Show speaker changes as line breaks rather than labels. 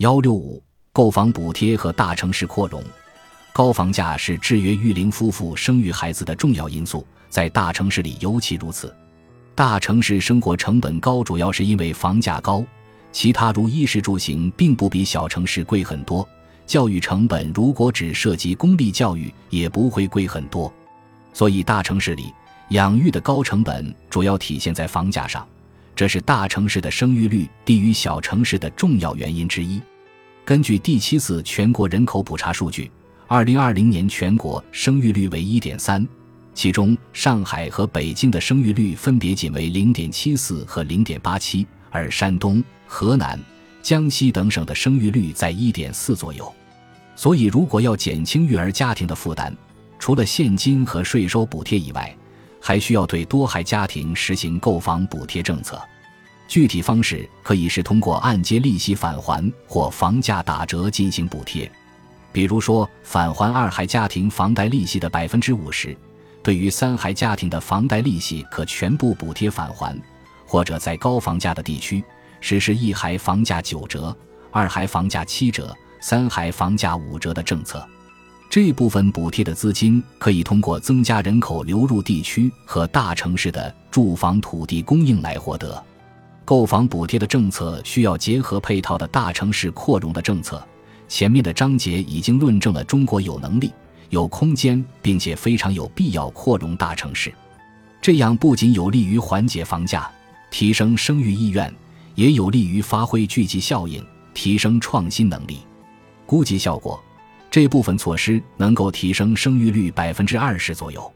幺六五购房补贴和大城市扩容，高房价是制约育龄夫妇生育孩子的重要因素，在大城市里尤其如此。大城市生活成本高，主要是因为房价高，其他如衣食住行并不比小城市贵很多。教育成本如果只涉及公立教育，也不会贵很多。所以大城市里养育的高成本主要体现在房价上，这是大城市的生育率低于小城市的重要原因之一。根据第七次全国人口普查数据，二零二零年全国生育率为一点三，其中上海和北京的生育率分别仅为零点七四和零点八七，而山东、河南、江西等省的生育率在一点四左右。所以，如果要减轻育儿家庭的负担，除了现金和税收补贴以外，还需要对多孩家庭实行购房补贴政策。具体方式可以是通过按揭利息返还或房价打折进行补贴，比如说返还二孩家庭房贷利息的百分之五十，对于三孩家庭的房贷利息可全部补贴返还，或者在高房价的地区实施一孩房价九折、二孩房价七折、三孩房价五折的政策。这部分补贴的资金可以通过增加人口流入地区和大城市的住房土地供应来获得。购房补贴的政策需要结合配套的大城市扩容的政策。前面的章节已经论证了中国有能力、有空间，并且非常有必要扩容大城市。这样不仅有利于缓解房价、提升生育意愿，也有利于发挥聚集效应、提升创新能力。估计效果，这部分措施能够提升生育率百分之二十左右。